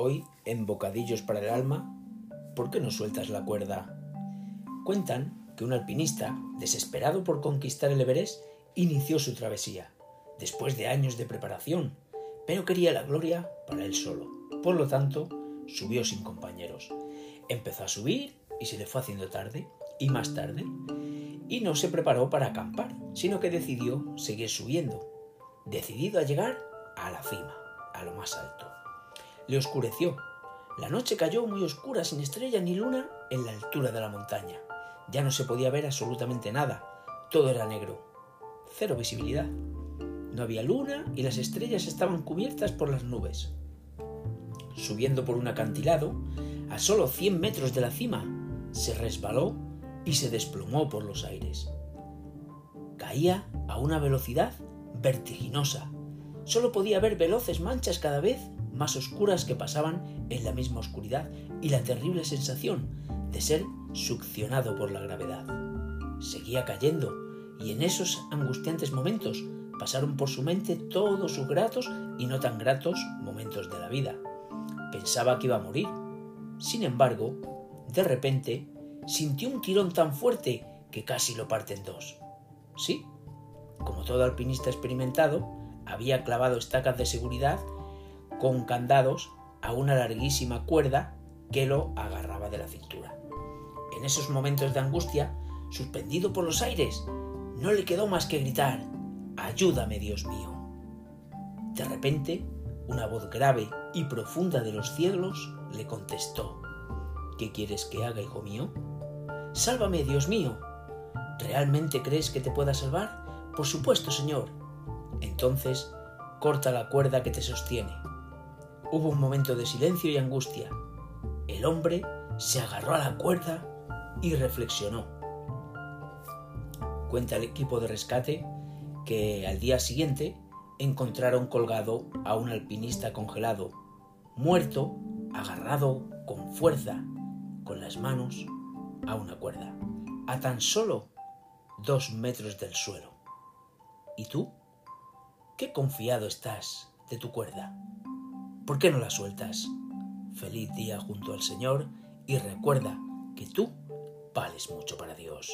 Hoy, en Bocadillos para el Alma, ¿por qué no sueltas la cuerda? Cuentan que un alpinista, desesperado por conquistar el Everest, inició su travesía, después de años de preparación, pero quería la gloria para él solo. Por lo tanto, subió sin compañeros. Empezó a subir y se le fue haciendo tarde, y más tarde, y no se preparó para acampar, sino que decidió seguir subiendo, decidido a llegar a la cima, a lo más alto. Le oscureció. La noche cayó muy oscura, sin estrella ni luna, en la altura de la montaña. Ya no se podía ver absolutamente nada. Todo era negro. Cero visibilidad. No había luna y las estrellas estaban cubiertas por las nubes. Subiendo por un acantilado, a solo 100 metros de la cima, se resbaló y se desplomó por los aires. Caía a una velocidad vertiginosa. Solo podía ver veloces manchas cada vez más oscuras que pasaban en la misma oscuridad y la terrible sensación de ser succionado por la gravedad. Seguía cayendo y en esos angustiantes momentos pasaron por su mente todos sus gratos y no tan gratos momentos de la vida. Pensaba que iba a morir. Sin embargo, de repente, sintió un tirón tan fuerte que casi lo parte en dos. Sí, como todo alpinista experimentado, había clavado estacas de seguridad con candados a una larguísima cuerda que lo agarraba de la cintura. En esos momentos de angustia, suspendido por los aires, no le quedó más que gritar Ayúdame, Dios mío. De repente, una voz grave y profunda de los cielos le contestó ¿Qué quieres que haga, hijo mío? Sálvame, Dios mío. ¿Realmente crees que te pueda salvar? Por supuesto, Señor. Entonces, corta la cuerda que te sostiene. Hubo un momento de silencio y angustia. El hombre se agarró a la cuerda y reflexionó. Cuenta el equipo de rescate que al día siguiente encontraron colgado a un alpinista congelado, muerto, agarrado con fuerza, con las manos a una cuerda, a tan solo dos metros del suelo. ¿Y tú? ¿Qué confiado estás de tu cuerda? ¿Por qué no la sueltas? Feliz día junto al Señor y recuerda que tú vales mucho para Dios.